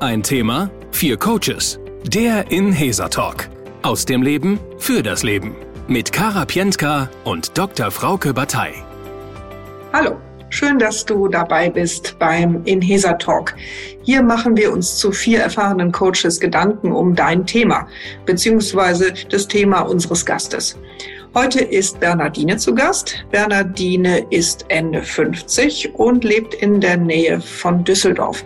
Ein Thema, vier Coaches. Der Inhesa Talk. Aus dem Leben für das Leben. Mit Kara Pientka und Dr. Frauke Batei. Hallo, schön, dass du dabei bist beim Inhesa Talk. Hier machen wir uns zu vier erfahrenen Coaches Gedanken um dein Thema, beziehungsweise das Thema unseres Gastes. Heute ist Bernardine zu Gast. Bernardine ist Ende 50 und lebt in der Nähe von Düsseldorf.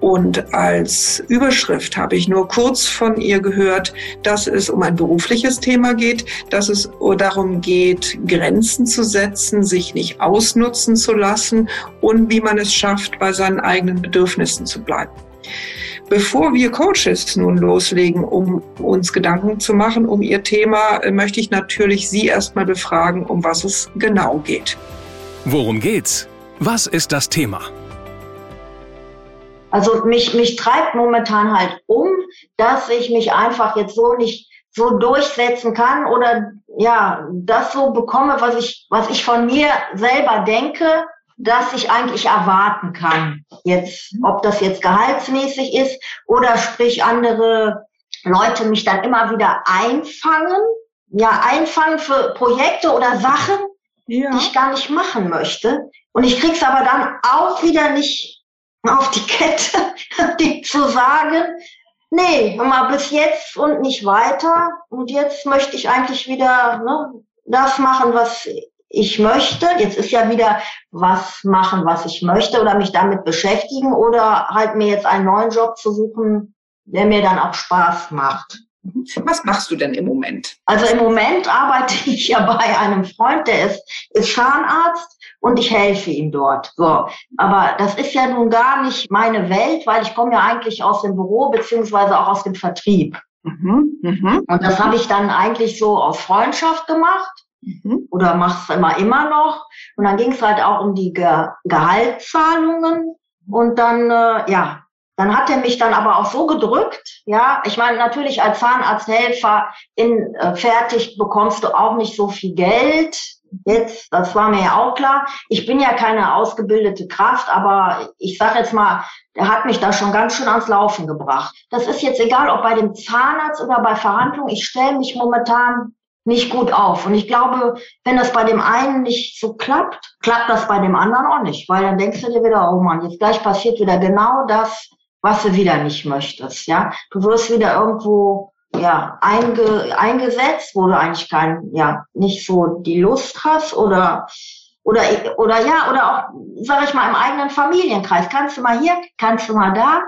Und als Überschrift habe ich nur kurz von ihr gehört, dass es um ein berufliches Thema geht, dass es darum geht, Grenzen zu setzen, sich nicht ausnutzen zu lassen und wie man es schafft, bei seinen eigenen Bedürfnissen zu bleiben. Bevor wir Coaches nun loslegen, um uns Gedanken zu machen um ihr Thema, möchte ich natürlich Sie erstmal befragen, um was es genau geht. Worum geht's? Was ist das Thema? Also mich, mich treibt momentan halt um, dass ich mich einfach jetzt so nicht so durchsetzen kann oder ja, das so bekomme, was ich, was ich von mir selber denke, das ich eigentlich erwarten kann. Jetzt, ob das jetzt gehaltsmäßig ist oder sprich andere Leute mich dann immer wieder einfangen, ja, einfangen für Projekte oder Sachen, ja. die ich gar nicht machen möchte. Und ich krieg's aber dann auch wieder nicht auf die Kette, die zu sagen, nee, mal bis jetzt und nicht weiter. Und jetzt möchte ich eigentlich wieder ne, das machen, was ich möchte. Jetzt ist ja wieder was machen, was ich möchte oder mich damit beschäftigen oder halt mir jetzt einen neuen Job zu suchen, der mir dann auch Spaß macht. Was machst du denn im Moment? Also im Moment arbeite ich ja bei einem Freund, der ist, ist Zahnarzt und ich helfe ihm dort. So. Aber das ist ja nun gar nicht meine Welt, weil ich komme ja eigentlich aus dem Büro beziehungsweise auch aus dem Vertrieb. Mhm, mh. Und das habe ich dann eigentlich so aus Freundschaft gemacht. Mhm. Oder mach's immer immer noch. Und dann ging es halt auch um die Ge Gehaltszahlungen. Und dann, äh, ja, dann hat er mich dann aber auch so gedrückt. Ja, ich meine, natürlich als Zahnarzthelfer in äh, fertig bekommst du auch nicht so viel Geld. Jetzt, das war mir ja auch klar. Ich bin ja keine ausgebildete Kraft, aber ich sag jetzt mal, der hat mich da schon ganz schön ans Laufen gebracht. Das ist jetzt egal, ob bei dem Zahnarzt oder bei Verhandlungen. Ich stelle mich momentan nicht gut auf. Und ich glaube, wenn das bei dem einen nicht so klappt, klappt das bei dem anderen auch nicht. Weil dann denkst du dir wieder, oh Mann, jetzt gleich passiert wieder genau das, was du wieder nicht möchtest. Ja, du wirst wieder irgendwo ja einge, eingesetzt, wo du eigentlich kein, ja, nicht so die Lust hast oder oder oder ja oder auch, sag ich mal, im eigenen Familienkreis. Kannst du mal hier, kannst du mal da,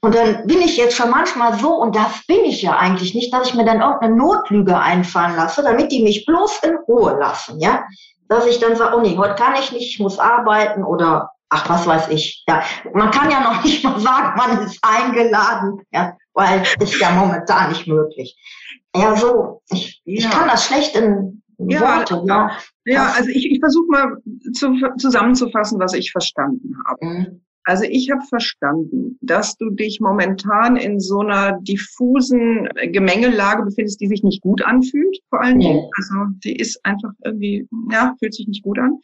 und dann bin ich jetzt schon manchmal so, und das bin ich ja eigentlich nicht, dass ich mir dann irgendeine Notlüge einfallen lasse, damit die mich bloß in Ruhe lassen, ja. Dass ich dann sage, oh nee, heute kann ich nicht, ich muss arbeiten oder ach, was weiß ich. Ja, man kann ja noch nicht mal sagen, man ist eingeladen, ja, weil ist ja momentan nicht möglich. Ja, so, ich, ja. ich kann das schlecht in ja, Worte. Ja, ja also ich, ich versuche mal zu, zusammenzufassen, was ich verstanden habe. Mhm. Also ich habe verstanden, dass du dich momentan in so einer diffusen Gemengelage befindest, die sich nicht gut anfühlt, vor allen Dingen. Also die ist einfach irgendwie, ja, fühlt sich nicht gut an.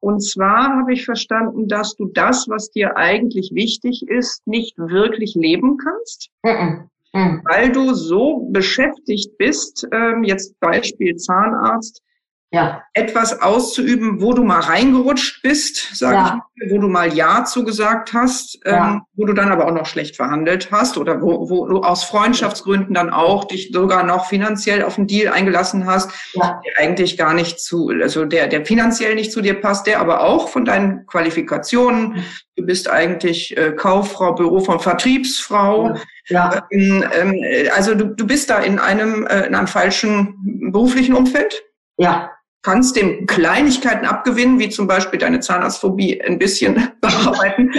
Und zwar habe ich verstanden, dass du das, was dir eigentlich wichtig ist, nicht wirklich leben kannst. Mhm. Mhm. Weil du so beschäftigt bist, ähm, jetzt Beispiel Zahnarzt, ja. etwas auszuüben, wo du mal reingerutscht bist, sage ja. ich mal, wo du mal Ja zugesagt hast, ja. ähm, wo du dann aber auch noch schlecht verhandelt hast oder wo, wo du aus Freundschaftsgründen dann auch dich sogar noch finanziell auf einen Deal eingelassen hast, der eigentlich gar nicht zu, also der, der finanziell nicht zu dir passt, der aber auch von deinen Qualifikationen, du bist eigentlich äh, Kauffrau, Büro von Vertriebsfrau, ja. Ähm, ähm, also du, du bist da in einem, äh, in einem falschen beruflichen Umfeld. Ja kannst dem Kleinigkeiten abgewinnen, wie zum Beispiel deine Zahnarztphobie ein bisschen bearbeiten.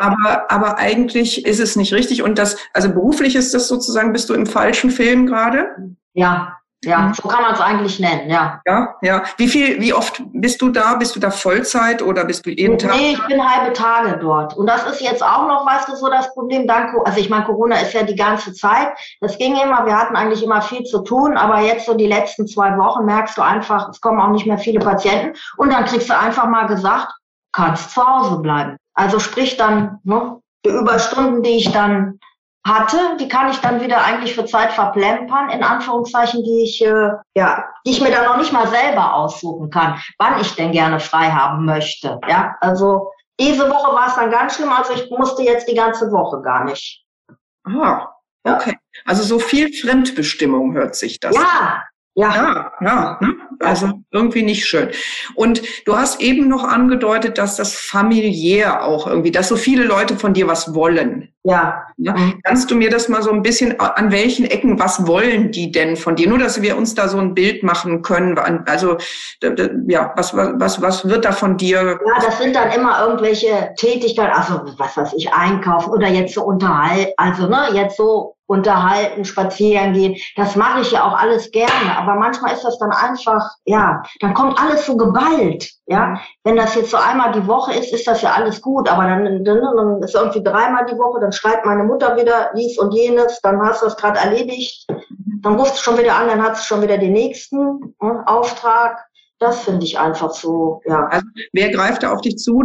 aber, aber eigentlich ist es nicht richtig. Und das, also beruflich ist das sozusagen, bist du im falschen Film gerade? Ja, ja, mhm. so kann man es eigentlich nennen, ja. Ja, ja. Wie viel, wie oft bist du da? Bist du da Vollzeit oder bist du jeden Tag? Nee, ich bin halbe Tage dort. Und das ist jetzt auch noch, weißt du, so das Problem. Dank, also ich meine, Corona ist ja die ganze Zeit. Das ging immer, wir hatten eigentlich immer viel zu tun, aber jetzt so die letzten zwei Wochen merkst du einfach, es kommen auch nicht mehr viele Patienten. Und dann kriegst du einfach mal gesagt, kannst zu Hause bleiben. Also sprich dann, ne, Die Überstunden, die ich dann hatte, die kann ich dann wieder eigentlich für Zeit verplempern, in Anführungszeichen, die ich, äh, ja, die ich mir dann noch nicht mal selber aussuchen kann, wann ich denn gerne frei haben möchte. Ja, also diese Woche war es dann ganz schlimm, also ich musste jetzt die ganze Woche gar nicht. Ah, okay. Also so viel Fremdbestimmung hört sich das. Ja, ja. Ja, ja. Ne? Also irgendwie nicht schön. Und du hast eben noch angedeutet, dass das familiär auch irgendwie, dass so viele Leute von dir was wollen. Ja. ja. Mhm. Kannst du mir das mal so ein bisschen, an welchen Ecken, was wollen die denn von dir? Nur, dass wir uns da so ein Bild machen können. Also, ja, was, was, was wird da von dir? Ja, das sind dann immer irgendwelche Tätigkeiten, also was weiß ich, einkaufen oder jetzt so unterhalten, also ne, jetzt so unterhalten, spazieren gehen. Das mache ich ja auch alles gerne. Aber manchmal ist das dann einfach, ja, dann kommt alles so geballt. Ja, wenn das jetzt so einmal die Woche ist, ist das ja alles gut. Aber dann, dann, dann ist irgendwie dreimal die Woche, dann schreibt meine Mutter wieder dies und jenes, dann hast du das gerade erledigt. Dann rufst du schon wieder an, dann hast du schon wieder den nächsten äh, Auftrag. Das finde ich einfach so, ja. Also, wer greift da auf dich zu?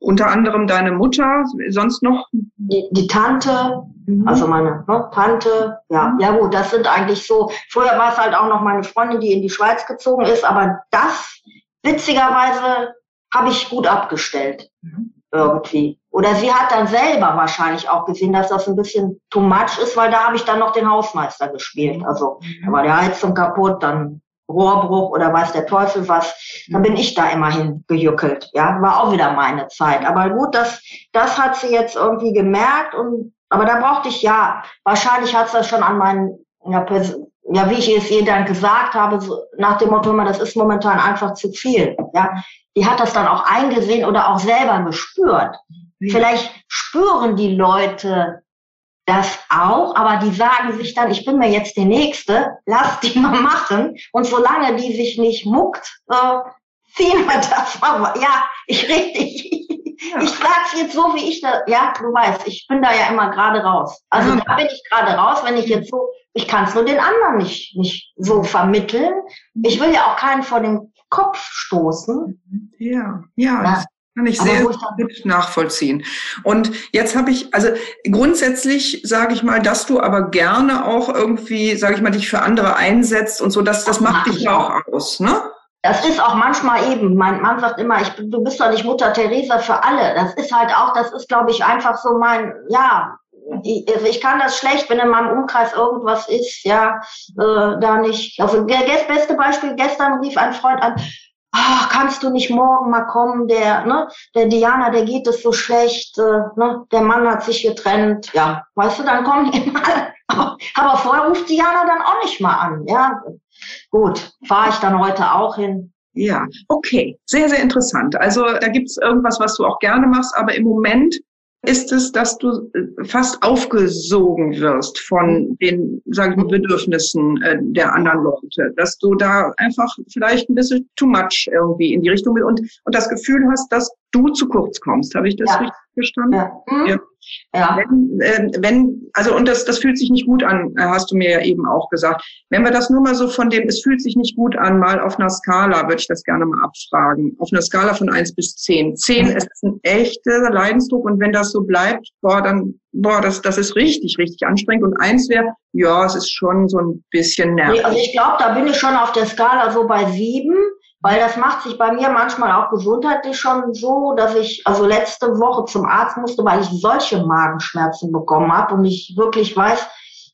Unter anderem deine Mutter, sonst noch? Die, die Tante, mhm. also meine ne, Tante, ja. Mhm. Ja gut, das sind eigentlich so, früher war es halt auch noch meine Freundin, die in die Schweiz gezogen ist, aber das, witzigerweise, habe ich gut abgestellt. Mhm. Irgendwie. Oder sie hat dann selber wahrscheinlich auch gesehen, dass das ein bisschen too much ist, weil da habe ich dann noch den Hausmeister gespielt. Also da war der Heizung kaputt, dann Rohrbruch oder weiß der Teufel was, dann bin ich da immerhin gejuckelt. Ja, war auch wieder meine Zeit. Aber gut, das, das hat sie jetzt irgendwie gemerkt und, aber da brauchte ich ja, wahrscheinlich hat sie das schon an meinen, ja, ja, wie ich es ihr dann gesagt habe, so nach dem Motto, das ist momentan einfach zu viel. Ja, die hat das dann auch eingesehen oder auch selber gespürt. Vielleicht spüren die Leute das auch, aber die sagen sich dann, ich bin mir jetzt die Nächste, lass die mal machen. Und solange die sich nicht muckt, äh, ziehen wir das mal. Ja, ich rede, ich, ja. ich sag's jetzt so, wie ich da, ja, du weißt, ich bin da ja immer gerade raus. Also mhm. da bin ich gerade raus, wenn ich jetzt so, ich kann es nur den anderen nicht, nicht so vermitteln. Ich will ja auch keinen vor den Kopf stoßen. Ja, ja. ja. Kann ich sehr gut nachvollziehen. Und jetzt habe ich, also grundsätzlich sage ich mal, dass du aber gerne auch irgendwie, sage ich mal, dich für andere einsetzt und so, dass das, das macht dich ja auch aus, ne? Das ist auch manchmal eben, mein Mann sagt immer, ich, du bist doch nicht Mutter Teresa für alle. Das ist halt auch, das ist, glaube ich, einfach so mein, ja, ich, also ich kann das schlecht, wenn in meinem Umkreis irgendwas ist, ja, äh, da nicht. Also das beste Beispiel, gestern rief ein Freund an, ach, kannst du nicht morgen mal kommen, der, ne, der Diana, der geht es so schlecht, äh, ne, der Mann hat sich getrennt, ja, weißt du, dann kommen die mal. Aber vorher ruft Diana dann auch nicht mal an, ja. Gut, fahre ich dann heute auch hin. Ja, okay, sehr, sehr interessant. Also da gibt's irgendwas, was du auch gerne machst, aber im Moment ist es, dass du äh, fast aufgesogen wirst von den, sage ich mal, Bedürfnissen äh, der anderen Leute, dass du da einfach vielleicht ein bisschen too much irgendwie in die Richtung und, und das Gefühl hast, dass du zu kurz kommst. Habe ich das ja. richtig verstanden? Ja. Mhm. ja. Ja. Wenn, äh, wenn, also und das, das fühlt sich nicht gut an, äh, hast du mir ja eben auch gesagt. Wenn wir das nur mal so von dem, es fühlt sich nicht gut an, mal auf einer Skala, würde ich das gerne mal abfragen. Auf einer Skala von eins bis zehn. Zehn ist ein echter Leidensdruck und wenn das so bleibt, boah, dann, boah, das, das ist richtig, richtig anstrengend. Und eins wäre, ja, es ist schon so ein bisschen nervig. Nee, also ich glaube, da bin ich schon auf der Skala so bei sieben. Weil das macht sich bei mir manchmal auch gesundheitlich schon so, dass ich also letzte Woche zum Arzt musste, weil ich solche Magenschmerzen bekommen habe und ich wirklich weiß,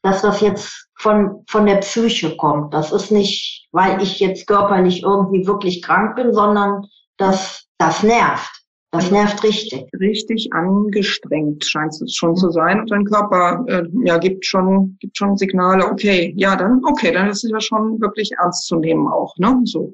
dass das jetzt von, von der Psyche kommt. Das ist nicht, weil ich jetzt körperlich irgendwie wirklich krank bin, sondern das, das nervt. Das nervt richtig. Richtig angestrengt scheint es schon zu sein. Und dein Körper äh, ja, gibt, schon, gibt schon Signale, okay, ja, dann, okay, dann ist es ja schon wirklich ernst zu nehmen auch. Ne? So.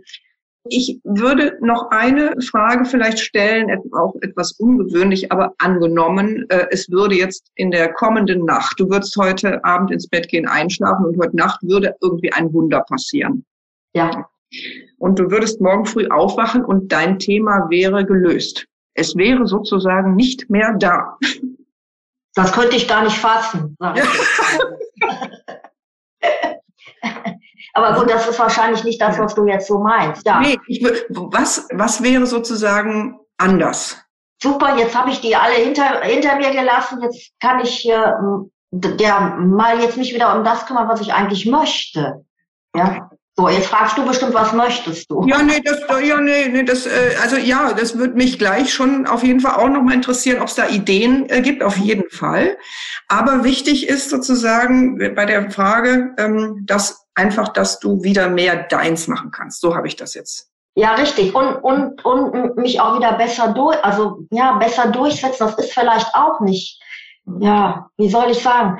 Ich würde noch eine Frage vielleicht stellen, auch etwas ungewöhnlich, aber angenommen, äh, es würde jetzt in der kommenden Nacht, du würdest heute Abend ins Bett gehen, einschlafen und heute Nacht würde irgendwie ein Wunder passieren. Ja. Und du würdest morgen früh aufwachen und dein Thema wäre gelöst. Es wäre sozusagen nicht mehr da. Das könnte ich gar nicht fassen. Aber gut, das ist wahrscheinlich nicht das, was du jetzt so meinst. Ja. Nee, ich, was, was wäre sozusagen anders? super, jetzt habe ich die alle hinter, hinter mir gelassen, jetzt kann ich äh, der mal jetzt mich wieder um das kümmern, was ich eigentlich möchte. Ja. So, jetzt fragst du bestimmt, was möchtest du? Ja, nee, das, ja, nee, nee, das, äh, also ja, das würde mich gleich schon auf jeden Fall auch nochmal interessieren, ob es da Ideen äh, gibt, auf jeden Fall. Aber wichtig ist sozusagen bei der Frage, ähm, dass einfach, dass du wieder mehr deins machen kannst. So habe ich das jetzt ja, richtig. Und, und, und mich auch wieder besser durch, also, ja, besser durchsetzen. Das ist vielleicht auch nicht, ja, wie soll ich sagen?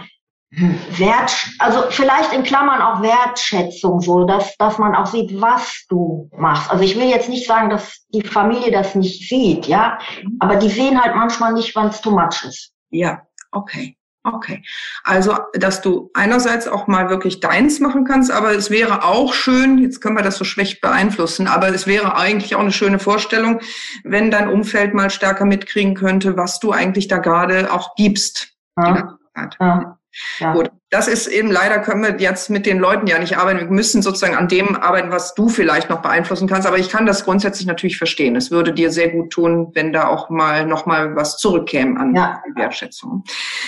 Wert, also vielleicht in Klammern auch Wertschätzung, so, dass, dass man auch sieht, was du machst. Also ich will jetzt nicht sagen, dass die Familie das nicht sieht, ja, aber die sehen halt manchmal nicht, wann es too much ist. Ja, okay. Okay. Also, dass du einerseits auch mal wirklich deins machen kannst, aber es wäre auch schön, jetzt können wir das so schlecht beeinflussen, aber es wäre eigentlich auch eine schöne Vorstellung, wenn dein Umfeld mal stärker mitkriegen könnte, was du eigentlich da gerade auch gibst. Ja. ja. Ja. Gut, das ist eben leider können wir jetzt mit den Leuten ja nicht arbeiten. Wir müssen sozusagen an dem arbeiten, was du vielleicht noch beeinflussen kannst. Aber ich kann das grundsätzlich natürlich verstehen. Es würde dir sehr gut tun, wenn da auch mal noch mal was zurückkäme an ja. Wertschätzung.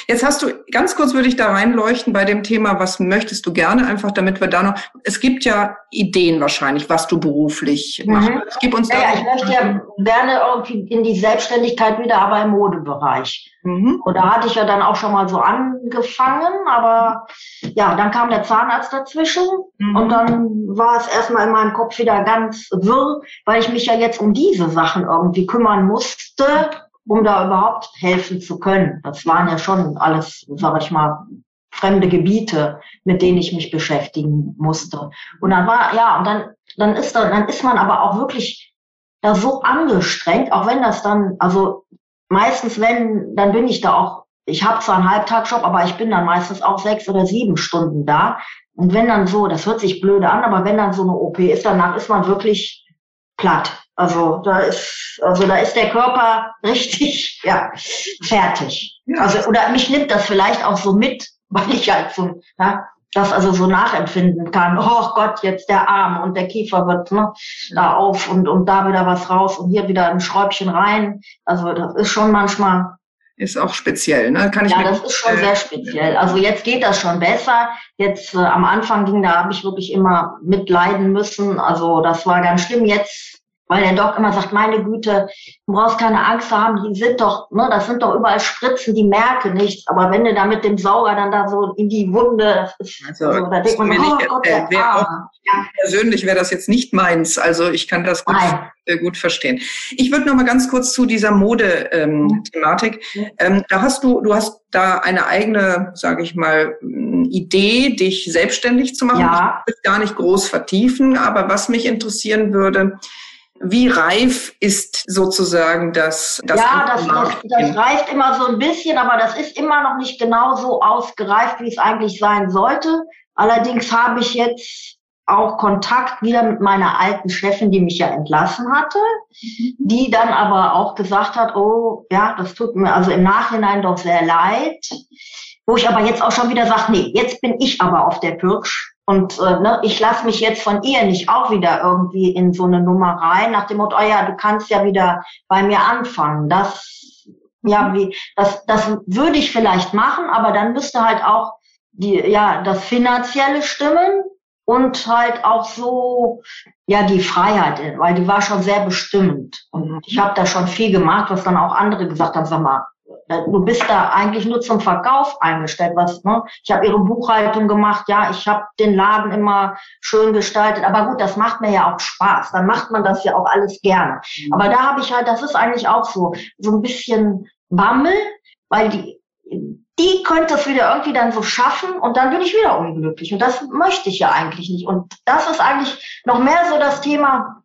Jetzt hast du ganz kurz würde ich da reinleuchten bei dem Thema, was möchtest du gerne einfach, damit wir da noch. Es gibt ja Ideen wahrscheinlich, was du beruflich mhm. machst. Gib uns da. Ja, ich möchte ja gerne irgendwie in die Selbstständigkeit wieder, aber im Modebereich. Mhm. Und da hatte ich ja dann auch schon mal so angefangen, aber ja, dann kam der Zahnarzt dazwischen mhm. und dann war es erstmal in meinem Kopf wieder ganz wirr, weil ich mich ja jetzt um diese Sachen irgendwie kümmern musste, um da überhaupt helfen zu können. Das waren ja schon alles, sag ich mal, fremde Gebiete, mit denen ich mich beschäftigen musste. Und dann war, ja, und dann, dann ist da, dann ist man aber auch wirklich da so angestrengt, auch wenn das dann, also meistens, wenn, dann bin ich da auch, ich habe zwar einen Halbtagsjob, aber ich bin dann meistens auch sechs oder sieben Stunden da. Und wenn dann so, das hört sich blöde an, aber wenn dann so eine OP ist, danach ist man wirklich platt. Also da ist, also da ist der Körper richtig, ja, fertig. Ja. Also, oder mich nimmt das vielleicht auch so mit, weil ich halt so, ja, das also so nachempfinden kann. Oh Gott, jetzt der Arm und der Kiefer wird ne, da auf und, und da wieder was raus und hier wieder ein Schräubchen rein. Also das ist schon manchmal. Ist auch speziell, ne? Kann ich ja, das ist schon sehr speziell. Also jetzt geht das schon besser. Jetzt äh, am Anfang ging, da habe ich wirklich immer mitleiden müssen. Also das war ganz schlimm. Jetzt weil der Doc immer sagt, meine Güte, du brauchst keine Angst zu haben, die sind doch, ne, das sind doch überall Spritzen, die merken nichts. Aber wenn du da mit dem Sauger dann da so in die Wunde, das ist, also, also da denkt man, oh Gott, äh, wär auch, ja. Persönlich wäre das jetzt nicht meins. Also ich kann das gut, äh, gut verstehen. Ich würde noch mal ganz kurz zu dieser Mode-Thematik. Ähm, ähm, da hast du, du hast da eine eigene, sage ich mal, Idee, dich selbstständig zu machen. Ja. Ich will gar nicht groß vertiefen, aber was mich interessieren würde, wie reif ist sozusagen das? das ja, das, das, das reift immer so ein bisschen, aber das ist immer noch nicht genau so ausgereift, wie es eigentlich sein sollte. Allerdings habe ich jetzt auch Kontakt wieder mit meiner alten Chefin, die mich ja entlassen hatte, mhm. die dann aber auch gesagt hat, oh ja, das tut mir also im Nachhinein doch sehr leid. Wo ich aber jetzt auch schon wieder sage, nee, jetzt bin ich aber auf der Pirsch und äh, ne, ich lasse mich jetzt von ihr nicht auch wieder irgendwie in so eine Nummer rein, nach dem Motto, oh ja, du kannst ja wieder bei mir anfangen. Das, ja, mhm. wie, das, das würde ich vielleicht machen, aber dann müsste halt auch die, ja, das Finanzielle stimmen und halt auch so, ja, die Freiheit, weil die war schon sehr bestimmend. Und ich habe da schon viel gemacht, was dann auch andere gesagt haben, sag mal, du bist da eigentlich nur zum Verkauf eingestellt. Was, ne? Ich habe ihre Buchhaltung gemacht, ja, ich habe den Laden immer schön gestaltet. Aber gut, das macht mir ja auch Spaß. Dann macht man das ja auch alles gerne. Mhm. Aber da habe ich halt, das ist eigentlich auch so, so ein bisschen Bammel, weil die, die könnte es wieder irgendwie dann so schaffen und dann bin ich wieder unglücklich. Und das möchte ich ja eigentlich nicht. Und das ist eigentlich noch mehr so das Thema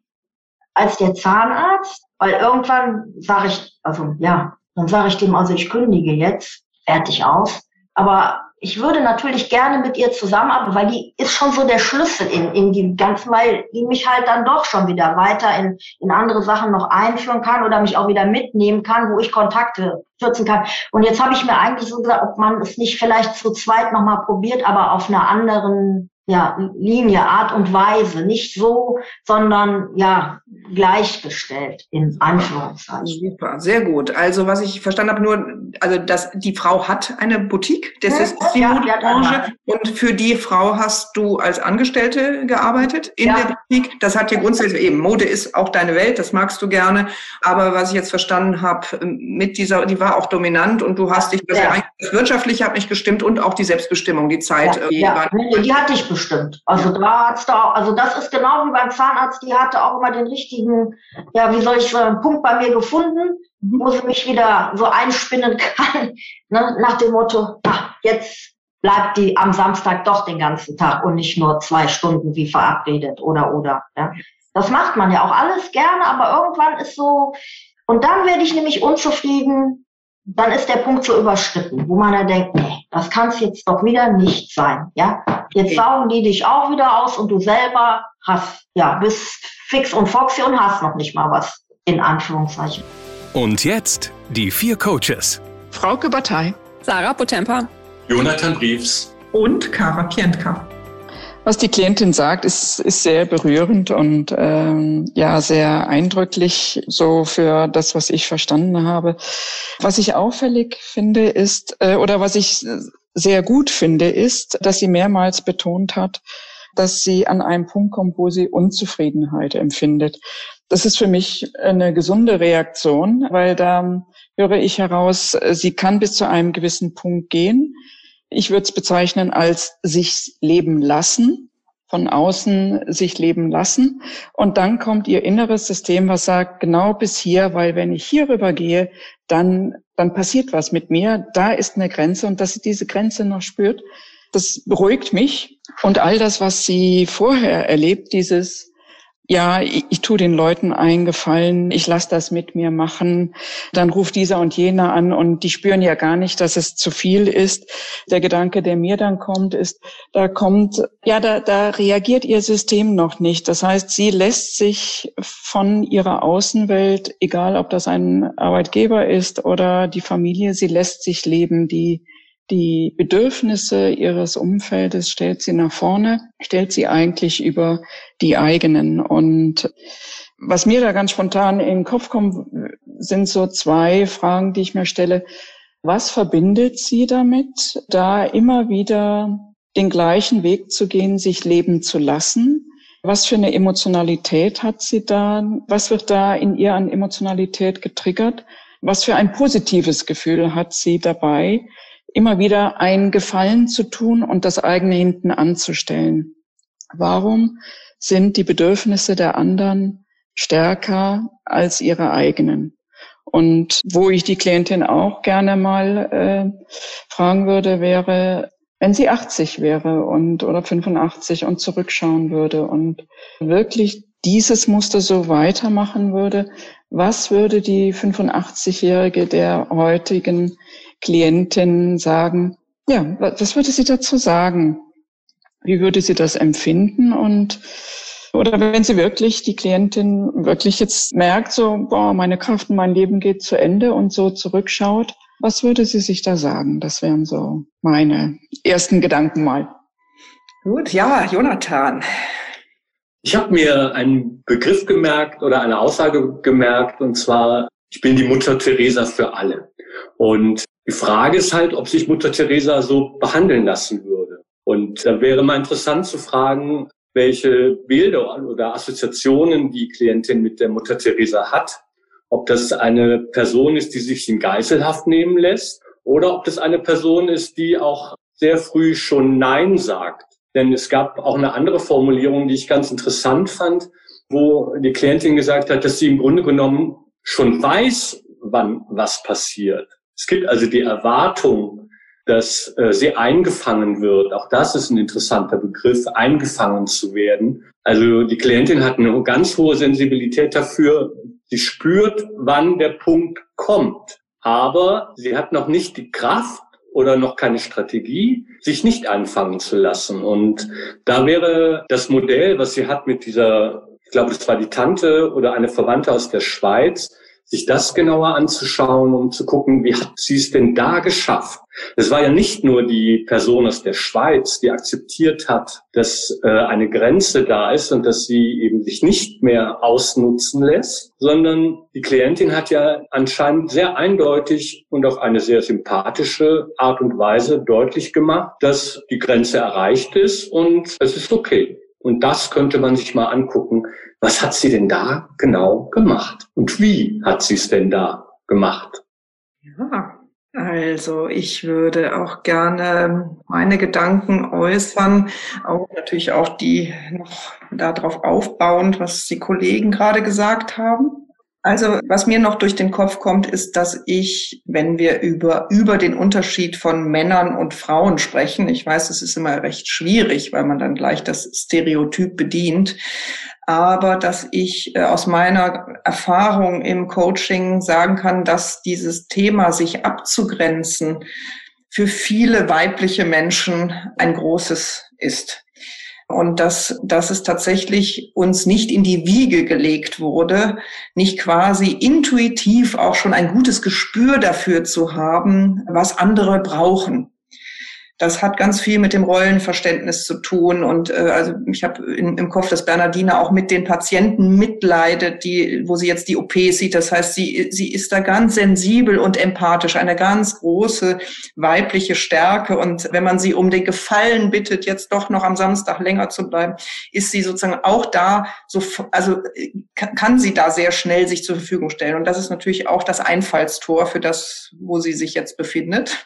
als der Zahnarzt, weil irgendwann sage ich, also ja, dann sage ich dem also, ich kündige jetzt, fertig aus. Aber ich würde natürlich gerne mit ihr zusammenarbeiten, weil die ist schon so der Schlüssel in, in die ganzen, weil die mich halt dann doch schon wieder weiter in, in andere Sachen noch einführen kann oder mich auch wieder mitnehmen kann, wo ich Kontakte kürzen kann. Und jetzt habe ich mir eigentlich so gesagt, ob man es nicht vielleicht zu zweit nochmal probiert, aber auf einer anderen ja, Linie, Art und Weise. Nicht so, sondern ja, gleichgestellt in Anführungszeichen. Super, sehr gut. Also was ich verstanden habe, nur, also dass die Frau hat eine Boutique, das ist die ja, Modebranche und für die Frau hast du als Angestellte gearbeitet in ja. der Boutique. Das hat ja grundsätzlich eben Mode ist auch deine Welt, das magst du gerne. Aber was ich jetzt verstanden habe, mit dieser, die war auch dominant und du hast dich, das, ja. Wirtschaftliche hat nicht gestimmt und auch die Selbstbestimmung, die Zeit. Ja, äh, ja. Die, die hatte ich bestimmt. Also da hat's da auch, also das ist genau wie beim Zahnarzt, die hatte auch immer den richtigen, ja, wie soll ich sagen, Punkt bei mir gefunden, mhm. wo sie mich wieder so einspinnen kann, ne, nach dem Motto, ach, jetzt bleibt die am Samstag doch den ganzen Tag und nicht nur zwei Stunden wie verabredet oder oder. Ja. Das macht man ja auch alles gerne, aber irgendwann ist so, und dann werde ich nämlich unzufrieden, dann ist der Punkt so überschritten, wo man dann denkt, nee, das kann es jetzt doch wieder nicht sein. Ja, jetzt saugen die dich auch wieder aus und du selber hast, ja, bist fix und foxy und hast noch nicht mal was in Anführungszeichen. Und jetzt die vier Coaches. Frauke Batei, Sarah Potempa, Jonathan Briefs und Kara Pientka. Was die Klientin sagt, ist, ist sehr berührend und ähm, ja sehr eindrücklich so für das, was ich verstanden habe. Was ich auffällig finde, ist äh, oder was ich sehr gut finde, ist, dass sie mehrmals betont hat, dass sie an einem Punkt kommt, wo sie Unzufriedenheit empfindet. Das ist für mich eine gesunde Reaktion, weil da höre ich heraus, sie kann bis zu einem gewissen Punkt gehen ich würde es bezeichnen als sich leben lassen, von außen sich leben lassen. Und dann kommt ihr inneres System, was sagt, genau bis hier, weil wenn ich hier rüber gehe, dann, dann passiert was mit mir. Da ist eine Grenze und dass sie diese Grenze noch spürt, das beruhigt mich. Und all das, was sie vorher erlebt, dieses ja, ich, ich tue den Leuten einen Gefallen, ich lasse das mit mir machen. Dann ruft dieser und jener an und die spüren ja gar nicht, dass es zu viel ist. Der Gedanke, der mir dann kommt, ist, da kommt, ja, da, da reagiert ihr System noch nicht. Das heißt, sie lässt sich von ihrer Außenwelt, egal ob das ein Arbeitgeber ist oder die Familie, sie lässt sich leben. Die die Bedürfnisse ihres Umfeldes stellt sie nach vorne, stellt sie eigentlich über die eigenen. Und was mir da ganz spontan in den Kopf kommt, sind so zwei Fragen, die ich mir stelle. Was verbindet sie damit, da immer wieder den gleichen Weg zu gehen, sich leben zu lassen? Was für eine Emotionalität hat sie da? Was wird da in ihr an Emotionalität getriggert? Was für ein positives Gefühl hat sie dabei? Immer wieder einen Gefallen zu tun und das eigene hinten anzustellen. Warum sind die Bedürfnisse der anderen stärker als ihre eigenen? Und wo ich die Klientin auch gerne mal äh, fragen würde, wäre, wenn sie 80 wäre und oder 85 und zurückschauen würde und wirklich dieses Muster so weitermachen würde, was würde die 85-Jährige der heutigen Klientinnen sagen, ja, was würde sie dazu sagen? Wie würde sie das empfinden? Und oder wenn sie wirklich, die Klientin wirklich jetzt merkt, so, boah, meine Kraft und mein Leben geht zu Ende und so zurückschaut, was würde sie sich da sagen? Das wären so meine ersten Gedanken mal. Gut, ja, Jonathan. Ich habe mir einen Begriff gemerkt oder eine Aussage gemerkt, und zwar, ich bin die Mutter Teresa für alle. Und die Frage ist halt, ob sich Mutter Teresa so behandeln lassen würde. Und da wäre mal interessant zu fragen, welche Bilder oder Assoziationen die Klientin mit der Mutter Teresa hat. Ob das eine Person ist, die sich in Geiselhaft nehmen lässt oder ob das eine Person ist, die auch sehr früh schon Nein sagt. Denn es gab auch eine andere Formulierung, die ich ganz interessant fand, wo die Klientin gesagt hat, dass sie im Grunde genommen schon weiß, wann was passiert. Es gibt also die Erwartung, dass äh, sie eingefangen wird. Auch das ist ein interessanter Begriff, eingefangen zu werden. Also die Klientin hat eine ganz hohe Sensibilität dafür. Sie spürt, wann der Punkt kommt. Aber sie hat noch nicht die Kraft oder noch keine Strategie, sich nicht einfangen zu lassen. Und da wäre das Modell, was sie hat mit dieser, ich glaube, das war die Tante oder eine Verwandte aus der Schweiz, sich das genauer anzuschauen, um zu gucken, wie hat sie es denn da geschafft? Es war ja nicht nur die Person aus der Schweiz, die akzeptiert hat, dass äh, eine Grenze da ist und dass sie eben sich nicht mehr ausnutzen lässt, sondern die Klientin hat ja anscheinend sehr eindeutig und auf eine sehr sympathische Art und Weise deutlich gemacht, dass die Grenze erreicht ist und es ist okay. Und das könnte man sich mal angucken. Was hat sie denn da genau gemacht? Und wie hat sie es denn da gemacht? Ja, also ich würde auch gerne meine Gedanken äußern, auch natürlich auch die noch darauf aufbauend, was die Kollegen gerade gesagt haben. Also was mir noch durch den Kopf kommt, ist, dass ich, wenn wir über, über den Unterschied von Männern und Frauen sprechen, ich weiß, es ist immer recht schwierig, weil man dann gleich das Stereotyp bedient, aber dass ich äh, aus meiner Erfahrung im Coaching sagen kann, dass dieses Thema sich abzugrenzen für viele weibliche Menschen ein großes ist und dass, dass es tatsächlich uns nicht in die Wiege gelegt wurde, nicht quasi intuitiv auch schon ein gutes Gespür dafür zu haben, was andere brauchen. Das hat ganz viel mit dem Rollenverständnis zu tun. Und äh, also ich habe im Kopf, dass Bernardine auch mit den Patienten mitleidet, die, wo sie jetzt die OP sieht. Das heißt, sie, sie ist da ganz sensibel und empathisch, eine ganz große weibliche Stärke. Und wenn man sie um den Gefallen bittet, jetzt doch noch am Samstag länger zu bleiben, ist sie sozusagen auch da, so, also kann sie da sehr schnell sich zur Verfügung stellen. Und das ist natürlich auch das Einfallstor für das, wo sie sich jetzt befindet.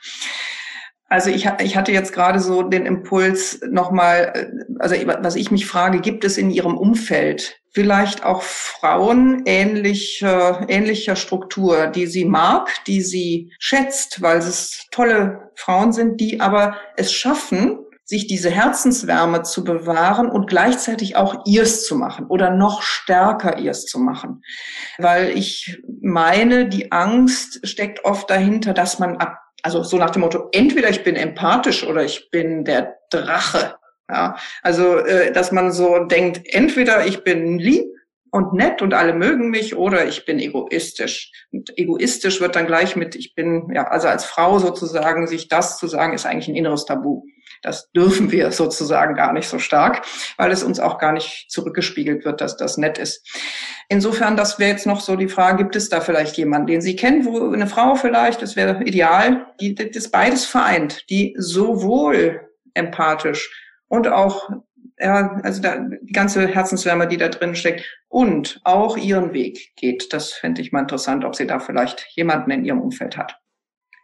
Also ich, ich hatte jetzt gerade so den Impuls nochmal, äh, also was ich mich frage, gibt es in Ihrem Umfeld vielleicht auch Frauen ähnlicher, ähnlicher Struktur, die sie mag, die sie schätzt, weil es tolle Frauen sind, die aber es schaffen, sich diese Herzenswärme zu bewahren und gleichzeitig auch ihrs zu machen oder noch stärker ihrs zu machen. Weil ich meine, die Angst steckt oft dahinter, dass man ab also so nach dem Motto, entweder ich bin empathisch oder ich bin der Drache. Ja, also äh, dass man so denkt, entweder ich bin lieb und nett und alle mögen mich oder ich bin egoistisch. Und egoistisch wird dann gleich mit, ich bin, ja, also als Frau sozusagen, sich das zu sagen, ist eigentlich ein inneres Tabu. Das dürfen wir sozusagen gar nicht so stark, weil es uns auch gar nicht zurückgespiegelt wird, dass das nett ist. Insofern, das wäre jetzt noch so die Frage, gibt es da vielleicht jemanden, den Sie kennen, wo eine Frau vielleicht, das wäre ideal, die das beides vereint, die sowohl empathisch und auch ja, also da, die ganze Herzenswärme, die da drin steckt und auch ihren Weg geht. Das fände ich mal interessant, ob sie da vielleicht jemanden in ihrem Umfeld hat.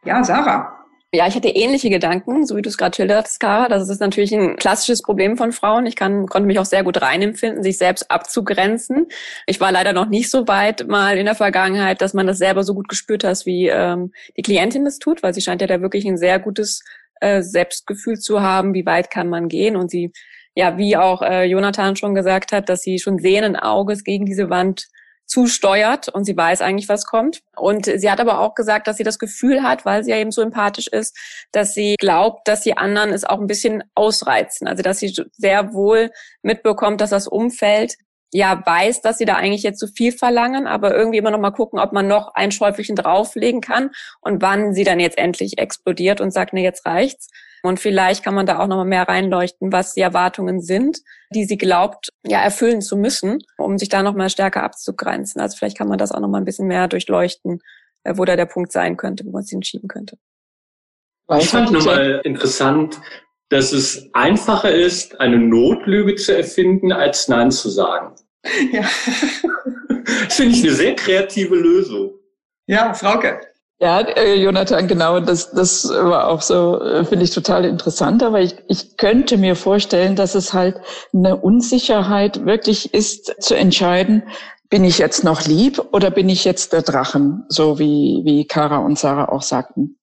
Ja, Sarah. Ja, ich hatte ähnliche Gedanken, so wie du es gerade schilderst, Kara. Das ist natürlich ein klassisches Problem von Frauen. Ich kann, konnte mich auch sehr gut reinempfinden, sich selbst abzugrenzen. Ich war leider noch nicht so weit mal in der Vergangenheit, dass man das selber so gut gespürt hat, wie ähm, die Klientin das tut, weil sie scheint ja da wirklich ein sehr gutes äh, Selbstgefühl zu haben, wie weit kann man gehen. Und sie, ja, wie auch äh, Jonathan schon gesagt hat, dass sie schon sehenden Auges gegen diese Wand zusteuert und sie weiß eigentlich, was kommt. Und sie hat aber auch gesagt, dass sie das Gefühl hat, weil sie ja eben so empathisch ist, dass sie glaubt, dass die anderen es auch ein bisschen ausreizen. Also dass sie sehr wohl mitbekommt, dass das Umfeld ja weiß, dass sie da eigentlich jetzt zu viel verlangen, aber irgendwie immer noch mal gucken, ob man noch ein Schäufelchen drauflegen kann und wann sie dann jetzt endlich explodiert und sagt, nee, jetzt reicht's. Und vielleicht kann man da auch noch mal mehr reinleuchten, was die Erwartungen sind, die sie glaubt, ja, erfüllen zu müssen, um sich da noch mal stärker abzugrenzen. Also vielleicht kann man das auch noch mal ein bisschen mehr durchleuchten, äh, wo da der Punkt sein könnte, wo man es hinschieben könnte. Ich fand nochmal interessant, dass es einfacher ist, eine Notlüge zu erfinden, als Nein zu sagen. Ja. das finde ich eine sehr kreative Lösung. Ja, Frauke. Ja, äh, Jonathan, genau, das, das war auch so, äh, finde ich total interessant. Aber ich, ich könnte mir vorstellen, dass es halt eine Unsicherheit wirklich ist, zu entscheiden, bin ich jetzt noch lieb oder bin ich jetzt der Drachen, so wie, wie Kara und Sarah auch sagten.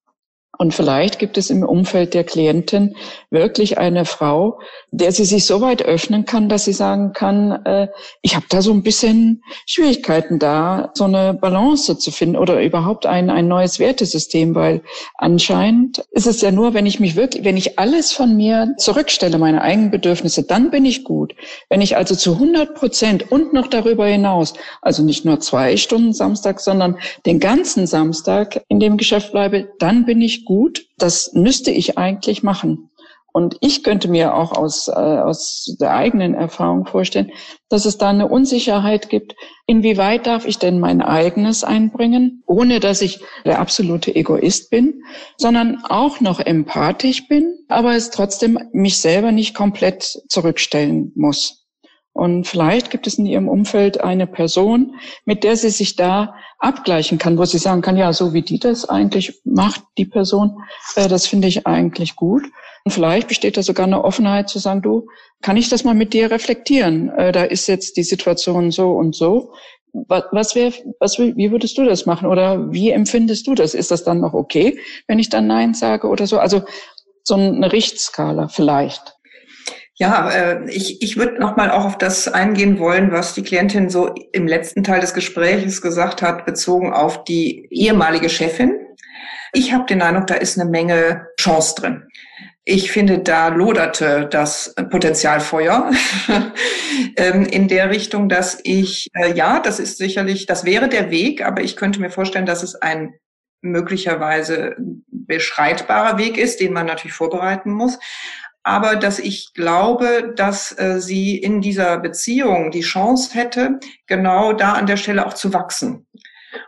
Und vielleicht gibt es im Umfeld der Klientin wirklich eine Frau, der sie sich so weit öffnen kann, dass sie sagen kann, äh, ich habe da so ein bisschen Schwierigkeiten da, so eine Balance zu finden oder überhaupt ein, ein neues Wertesystem, weil anscheinend ist es ja nur, wenn ich mich wirklich, wenn ich alles von mir zurückstelle, meine eigenen Bedürfnisse, dann bin ich gut. Wenn ich also zu 100 Prozent und noch darüber hinaus, also nicht nur zwei Stunden Samstag, sondern den ganzen Samstag in dem Geschäft bleibe, dann bin ich gut. Das müsste ich eigentlich machen. Und ich könnte mir auch aus, äh, aus der eigenen Erfahrung vorstellen, dass es da eine Unsicherheit gibt. Inwieweit darf ich denn mein eigenes einbringen, ohne dass ich der absolute Egoist bin, sondern auch noch empathisch bin, aber es trotzdem mich selber nicht komplett zurückstellen muss. Und vielleicht gibt es in Ihrem Umfeld eine Person, mit der Sie sich da abgleichen kann, wo Sie sagen kann, ja, so wie die das eigentlich macht, die Person, äh, das finde ich eigentlich gut. Und vielleicht besteht da sogar eine Offenheit zu sagen, du, kann ich das mal mit dir reflektieren? Äh, da ist jetzt die Situation so und so. Was, was wäre, was, wie würdest du das machen? Oder wie empfindest du das? Ist das dann noch okay, wenn ich dann Nein sage oder so? Also so eine Richtskala vielleicht. Ja, äh, ich, ich würde nochmal auch auf das eingehen wollen, was die Klientin so im letzten Teil des Gesprächs gesagt hat, bezogen auf die ehemalige Chefin. Ich habe den Eindruck, da ist eine Menge Chance drin. Ich finde, da loderte das Potenzialfeuer ähm, in der Richtung, dass ich, äh, ja, das ist sicherlich, das wäre der Weg, aber ich könnte mir vorstellen, dass es ein möglicherweise beschreitbarer Weg ist, den man natürlich vorbereiten muss aber dass ich glaube, dass äh, sie in dieser Beziehung die Chance hätte, genau da an der Stelle auch zu wachsen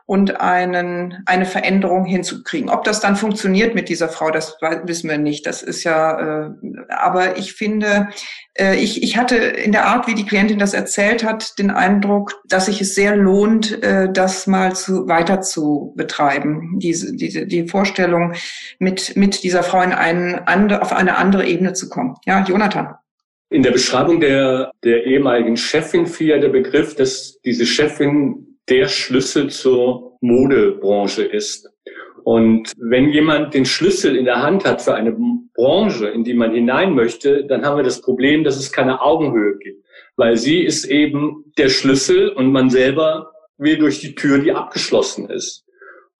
und einen, eine Veränderung hinzukriegen. Ob das dann funktioniert mit dieser Frau, das wissen wir nicht. Das ist ja, äh, aber ich finde, äh, ich, ich hatte in der Art, wie die Klientin das erzählt hat, den Eindruck, dass sich es sehr lohnt, äh, das mal zu, weiter zu betreiben. Diese, diese, die Vorstellung, mit, mit dieser Frau in einen, auf eine andere Ebene zu kommen. Ja, Jonathan. In der Beschreibung der, der ehemaligen Chefin fiel ja der Begriff, dass diese Chefin der Schlüssel zur Modebranche ist. Und wenn jemand den Schlüssel in der Hand hat für eine Branche, in die man hinein möchte, dann haben wir das Problem, dass es keine Augenhöhe gibt. Weil sie ist eben der Schlüssel und man selber will durch die Tür, die abgeschlossen ist.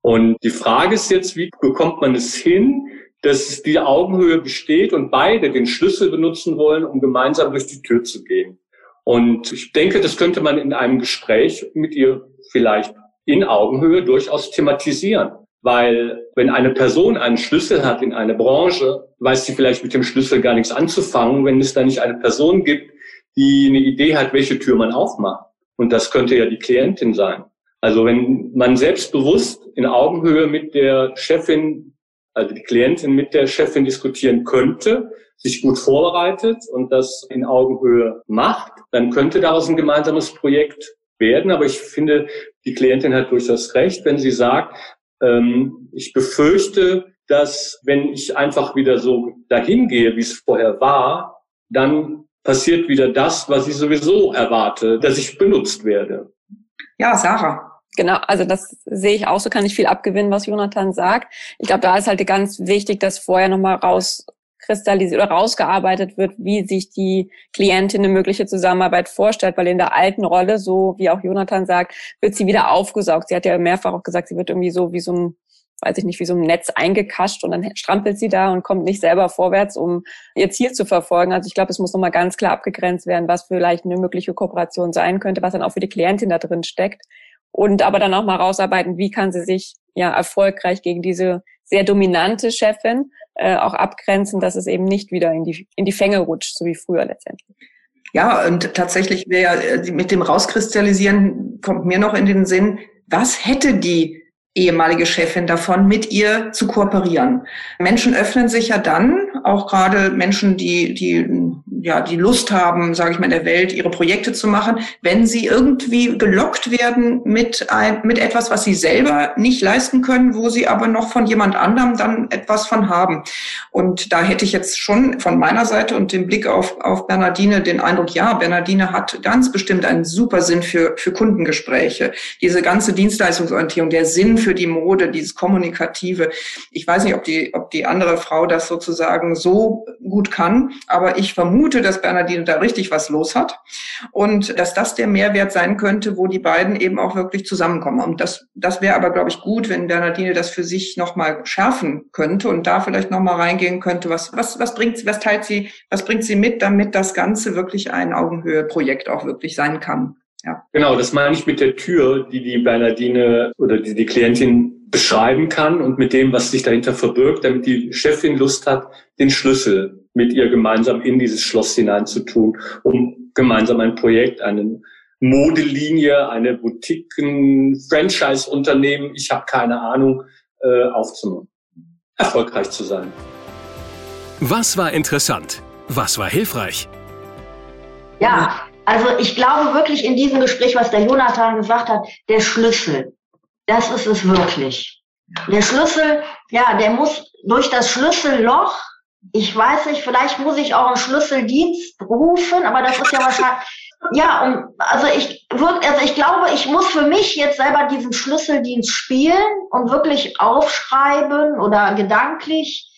Und die Frage ist jetzt, wie bekommt man es hin, dass die Augenhöhe besteht und beide den Schlüssel benutzen wollen, um gemeinsam durch die Tür zu gehen. Und ich denke, das könnte man in einem Gespräch mit ihr vielleicht in Augenhöhe durchaus thematisieren. Weil wenn eine Person einen Schlüssel hat in eine Branche, weiß sie vielleicht mit dem Schlüssel gar nichts anzufangen, wenn es da nicht eine Person gibt, die eine Idee hat, welche Tür man aufmacht. Und das könnte ja die Klientin sein. Also wenn man selbstbewusst in Augenhöhe mit der Chefin, also die Klientin mit der Chefin diskutieren könnte, sich gut vorbereitet und das in Augenhöhe macht, dann könnte daraus ein gemeinsames Projekt werden. Aber ich finde, die Klientin hat durchaus recht, wenn sie sagt, ähm, ich befürchte, dass wenn ich einfach wieder so dahin gehe, wie es vorher war, dann passiert wieder das, was ich sowieso erwarte, dass ich benutzt werde. Ja, Sarah. Genau, also das sehe ich auch so, kann ich viel abgewinnen, was Jonathan sagt. Ich glaube, da ist halt ganz wichtig, dass vorher nochmal raus kristallisiert oder rausgearbeitet wird, wie sich die Klientin eine mögliche Zusammenarbeit vorstellt, weil in der alten Rolle, so wie auch Jonathan sagt, wird sie wieder aufgesaugt. Sie hat ja mehrfach auch gesagt, sie wird irgendwie so wie so ein weiß ich nicht, wie so ein Netz eingekascht und dann strampelt sie da und kommt nicht selber vorwärts, um ihr Ziel zu verfolgen. Also ich glaube, es muss nochmal ganz klar abgegrenzt werden, was vielleicht eine mögliche Kooperation sein könnte, was dann auch für die Klientin da drin steckt. Und aber dann auch mal rausarbeiten, wie kann sie sich ja erfolgreich gegen diese sehr dominante Chefin äh, auch abgrenzen, dass es eben nicht wieder in die, in die Fänge rutscht, so wie früher letztendlich. Ja, und tatsächlich wäre äh, mit dem Rauskristallisieren kommt mir noch in den Sinn, was hätte die ehemalige Chefin davon, mit ihr zu kooperieren. Menschen öffnen sich ja dann, auch gerade Menschen, die, die ja, die Lust haben, sage ich mal, in der Welt ihre Projekte zu machen, wenn sie irgendwie gelockt werden mit, ein, mit etwas, was sie selber nicht leisten können, wo sie aber noch von jemand anderem dann etwas von haben. Und da hätte ich jetzt schon von meiner Seite und dem Blick auf, auf Bernardine den Eindruck, ja, Bernardine hat ganz bestimmt einen super Sinn für, für Kundengespräche. Diese ganze Dienstleistungsorientierung, der Sinn für die Mode, dieses Kommunikative. Ich weiß nicht, ob die, ob die andere Frau das sozusagen so gut kann, aber ich vermute, vermute, dass Bernadine da richtig was los hat und dass das der Mehrwert sein könnte, wo die beiden eben auch wirklich zusammenkommen. Und das, das wäre aber, glaube ich, gut, wenn Bernadine das für sich nochmal schärfen könnte und da vielleicht nochmal reingehen könnte. Was, was, was bringt sie, was teilt sie, was bringt sie mit, damit das Ganze wirklich ein Augenhöhe-Projekt auch wirklich sein kann? Ja. Genau, das meine ich mit der Tür, die die Bernadine oder die die Klientin beschreiben kann und mit dem, was sich dahinter verbirgt, damit die Chefin Lust hat, den Schlüssel mit ihr gemeinsam in dieses Schloss hineinzutun, um gemeinsam ein Projekt, eine Modelinie, eine Boutique, ein Franchise-Unternehmen, ich habe keine Ahnung, äh, aufzunehmen. Erfolgreich zu sein. Was war interessant? Was war hilfreich? Ja, also ich glaube wirklich in diesem Gespräch, was der Jonathan gesagt hat, der Schlüssel, das ist es wirklich. Der Schlüssel, ja, der muss durch das Schlüsselloch ich weiß nicht, vielleicht muss ich auch einen Schlüsseldienst rufen, aber das ist ja wahrscheinlich, ja, um, also ich würde, also ich glaube, ich muss für mich jetzt selber diesen Schlüsseldienst spielen und wirklich aufschreiben oder gedanklich,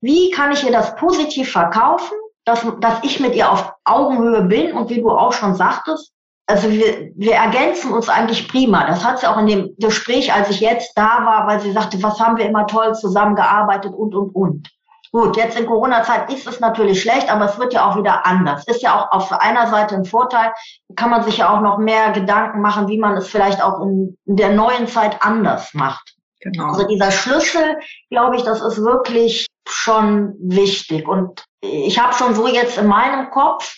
wie kann ich ihr das positiv verkaufen, dass, dass ich mit ihr auf Augenhöhe bin und wie du auch schon sagtest, also wir, wir ergänzen uns eigentlich prima. Das hat sie auch in dem Gespräch, als ich jetzt da war, weil sie sagte, was haben wir immer toll zusammengearbeitet und, und, und. Gut, jetzt in Corona-Zeit ist es natürlich schlecht, aber es wird ja auch wieder anders. Ist ja auch auf einer Seite ein Vorteil, kann man sich ja auch noch mehr Gedanken machen, wie man es vielleicht auch in der neuen Zeit anders macht. Genau. Also dieser Schlüssel, glaube ich, das ist wirklich schon wichtig. Und ich habe schon so jetzt in meinem Kopf,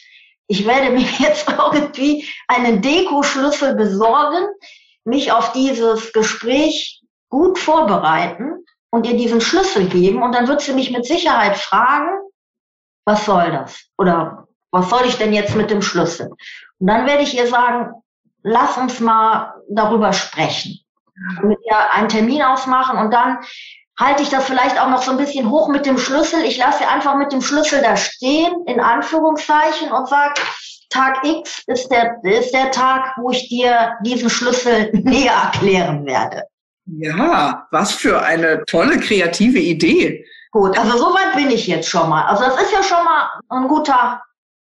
ich werde mir jetzt irgendwie einen Deko-Schlüssel besorgen, mich auf dieses Gespräch gut vorbereiten und ihr diesen Schlüssel geben und dann wird sie mich mit Sicherheit fragen, was soll das? Oder was soll ich denn jetzt mit dem Schlüssel? Und dann werde ich ihr sagen, lass uns mal darüber sprechen. Mit ihr einen Termin ausmachen und dann halte ich das vielleicht auch noch so ein bisschen hoch mit dem Schlüssel. Ich lasse sie einfach mit dem Schlüssel da stehen, in Anführungszeichen, und sage, Tag X ist der, ist der Tag, wo ich dir diesen Schlüssel näher erklären werde. Ja, was für eine tolle kreative Idee. Gut, also soweit bin ich jetzt schon mal. Also das ist ja schon mal ein guter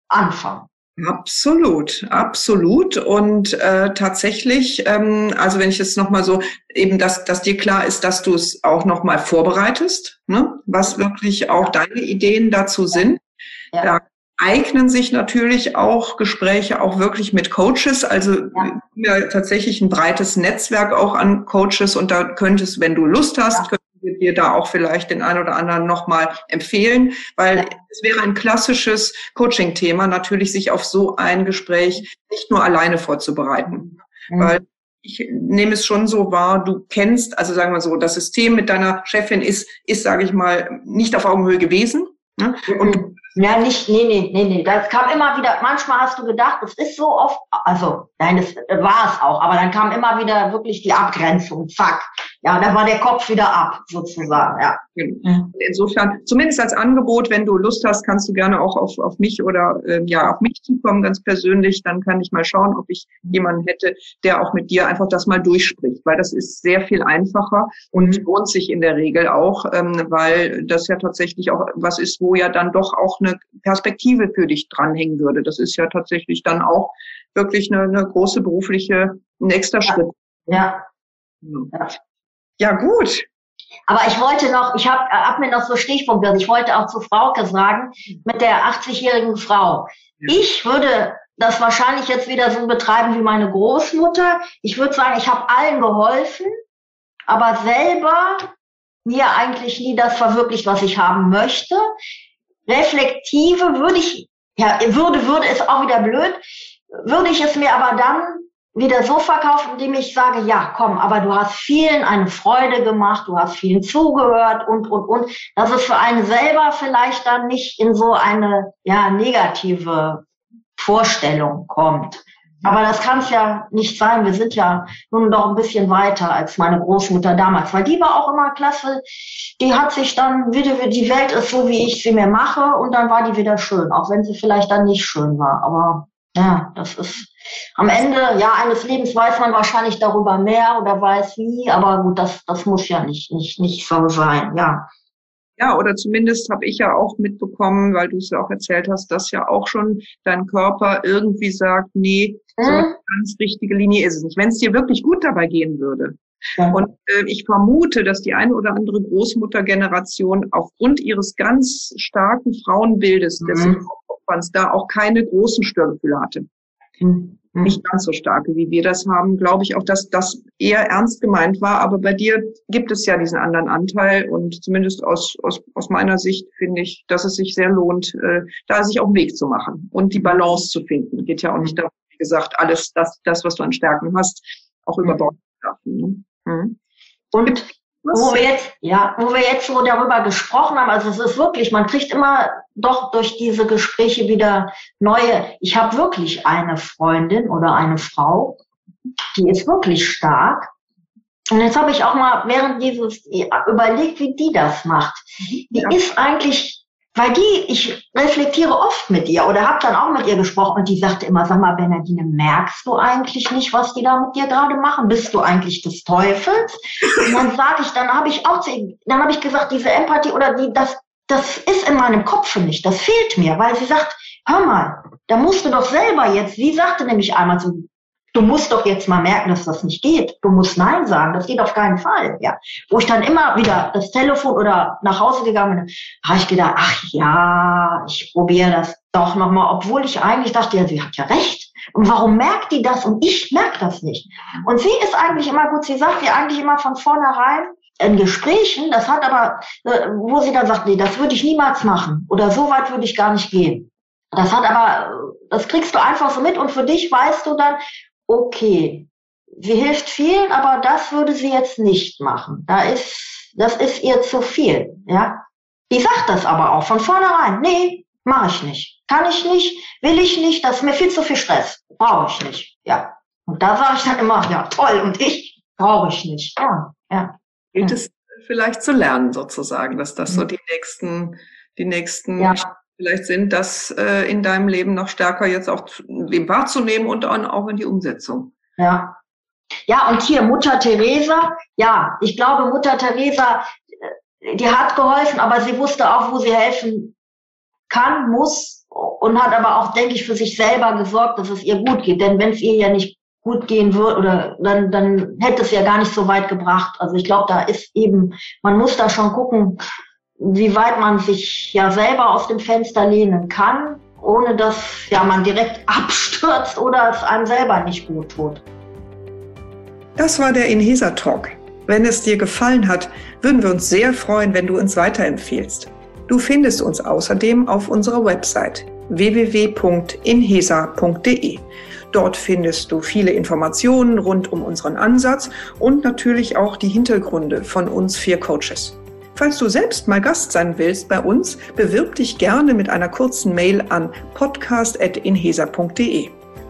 Anfang. Absolut, absolut. Und äh, tatsächlich, ähm, also wenn ich jetzt nochmal so, eben, dass, dass dir klar ist, dass du es auch nochmal vorbereitest, ne? was wirklich auch deine Ideen dazu sind. Ja. Da eignen sich natürlich auch Gespräche auch wirklich mit Coaches. Also ja. ja tatsächlich ein breites Netzwerk auch an Coaches und da könntest, wenn du Lust hast, ja. Wir dir da auch vielleicht den einen oder anderen nochmal empfehlen, weil ja. es wäre ein klassisches Coaching-Thema, natürlich sich auf so ein Gespräch nicht nur alleine vorzubereiten. Mhm. Weil ich nehme es schon so wahr, du kennst, also sagen wir so, das System mit deiner Chefin ist, ist, sage ich mal, nicht auf Augenhöhe gewesen. Ne? Und mhm. Ja, nicht, nee, nee, nee, nee. Das kam immer wieder, manchmal hast du gedacht, es ist so oft, also, nein, das war es auch, aber dann kam immer wieder wirklich die Abgrenzung, zack. Ja, dann war der Kopf wieder ab, sozusagen, ja. Genau. Insofern, zumindest als Angebot, wenn du Lust hast, kannst du gerne auch auf, auf mich oder äh, ja, auf mich zukommen, ganz persönlich. Dann kann ich mal schauen, ob ich jemanden hätte, der auch mit dir einfach das mal durchspricht, weil das ist sehr viel einfacher und mhm. lohnt sich in der Regel auch, ähm, weil das ja tatsächlich auch was ist, wo ja dann doch auch eine Perspektive für dich dranhängen würde. Das ist ja tatsächlich dann auch wirklich eine, eine große berufliche, nächster Schritt. Ja. ja. Ja, gut. Aber ich wollte noch, ich habe hab mir noch so Stichpunkte, ich wollte auch zu Frauke sagen, mit der 80-jährigen Frau. Ja. Ich würde das wahrscheinlich jetzt wieder so betreiben wie meine Großmutter. Ich würde sagen, ich habe allen geholfen, aber selber mir eigentlich nie das verwirklicht, was ich haben möchte reflektive würde ich, ja, würde, würde ist auch wieder blöd, würde ich es mir aber dann wieder so verkauft, indem ich sage, ja, komm, aber du hast vielen eine Freude gemacht, du hast vielen zugehört und, und, und, dass es für einen selber vielleicht dann nicht in so eine, ja, negative Vorstellung kommt. Aber das kann es ja nicht sein. Wir sind ja nun doch ein bisschen weiter als meine Großmutter damals, weil die war auch immer klasse. Die hat sich dann wieder, die Welt ist so, wie ich sie mir mache und dann war die wieder schön, auch wenn sie vielleicht dann nicht schön war. Aber ja, das ist am Ende ja eines Lebens weiß man wahrscheinlich darüber mehr oder weiß wie, aber gut, das das muss ja nicht nicht nicht so sein, ja. Ja, oder zumindest habe ich ja auch mitbekommen, weil du es ja auch erzählt hast, dass ja auch schon dein Körper irgendwie sagt, nee, so eine ganz richtige Linie ist es nicht. Wenn es dir wirklich gut dabei gehen würde. Ja. Und äh, ich vermute, dass die eine oder andere Großmuttergeneration aufgrund ihres ganz starken Frauenbildes mhm. des da auch keine großen Störgefühle hatte. Mhm. Nicht ganz so starke, wie wir das haben, glaube ich auch, dass das eher ernst gemeint war. Aber bei dir gibt es ja diesen anderen Anteil und zumindest aus, aus, aus meiner Sicht finde ich, dass es sich sehr lohnt, äh, da sich auch einen Weg zu machen und die Balance zu finden. Geht ja auch nicht darum, wie gesagt, alles das, das was du an Stärken hast, auch über Bord zu werfen. Ne? Mhm. Und wo wir jetzt, ja, wo wir jetzt so darüber gesprochen haben, also es ist wirklich, man kriegt immer doch durch diese Gespräche wieder neue. Ich habe wirklich eine Freundin oder eine Frau, die ist wirklich stark. Und jetzt habe ich auch mal während dieses überlegt, wie die das macht. Die ja. ist eigentlich weil die, ich reflektiere oft mit ihr oder habe dann auch mit ihr gesprochen und die sagte immer, sag mal, Bernadine, merkst du eigentlich nicht, was die da mit dir gerade machen? Bist du eigentlich des Teufels? Und dann sage ich, dann habe ich auch, dann habe ich gesagt, diese Empathie oder die, das, das ist in meinem Kopf nicht, das fehlt mir, weil sie sagt, hör mal, da musst du doch selber jetzt, sie sagte nämlich einmal so, du musst doch jetzt mal merken, dass das nicht geht. Du musst Nein sagen, das geht auf keinen Fall. Ja. Wo ich dann immer wieder das Telefon oder nach Hause gegangen bin, habe ich gedacht, ach ja, ich probiere das doch nochmal, obwohl ich eigentlich dachte, ja, sie hat ja recht. Und warum merkt die das und ich merke das nicht? Und sie ist eigentlich immer gut, sie sagt dir eigentlich immer von vornherein, in Gesprächen, das hat aber, äh, wo sie dann sagt, nee, das würde ich niemals machen oder so weit würde ich gar nicht gehen. Das hat aber, das kriegst du einfach so mit und für dich weißt du dann, okay, sie hilft vielen, aber das würde sie jetzt nicht machen. Da ist, das ist ihr zu viel, ja. Die sagt das aber auch von vornherein. Nee, mache ich nicht. Kann ich nicht, will ich nicht, das ist mir viel zu viel Stress. Brauche ich nicht, ja. Und da sage ich dann immer, ja, toll, und ich brauche ich nicht. Ja, ja. Gilt es vielleicht zu lernen sozusagen, dass das so mhm. die nächsten, die nächsten ja vielleicht sind, das äh, in deinem Leben noch stärker jetzt auch wahrzunehmen und dann auch in die Umsetzung. Ja. Ja, und hier Mutter Teresa, ja, ich glaube, Mutter Teresa, äh, die hat geholfen, aber sie wusste auch, wo sie helfen kann, muss und hat aber auch, denke ich, für sich selber gesorgt, dass es ihr gut geht. Denn wenn es ihr ja nicht gut gehen würde, oder dann, dann hätte es ja gar nicht so weit gebracht. Also ich glaube, da ist eben, man muss da schon gucken, wie weit man sich ja selber aus dem Fenster lehnen kann, ohne dass ja man direkt abstürzt oder es einem selber nicht gut tut. Das war der Inhesa Talk. Wenn es dir gefallen hat, würden wir uns sehr freuen, wenn du uns weiterempfehlst. Du findest uns außerdem auf unserer Website www.inhesa.de. Dort findest du viele Informationen rund um unseren Ansatz und natürlich auch die Hintergründe von uns vier Coaches. Falls du selbst mal Gast sein willst bei uns, bewirb dich gerne mit einer kurzen Mail an podcast.inhesa.de.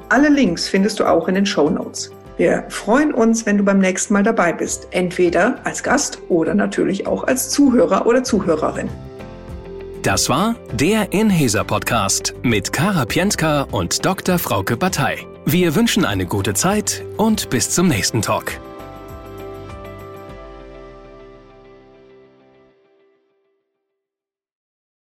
Alle Links findest du auch in den Show Notes. Wir freuen uns, wenn du beim nächsten Mal dabei bist, entweder als Gast oder natürlich auch als Zuhörer oder Zuhörerin. Das war der Inhesa Podcast mit Kara Pientka und Dr. Frauke Batei. Wir wünschen eine gute Zeit und bis zum nächsten Talk.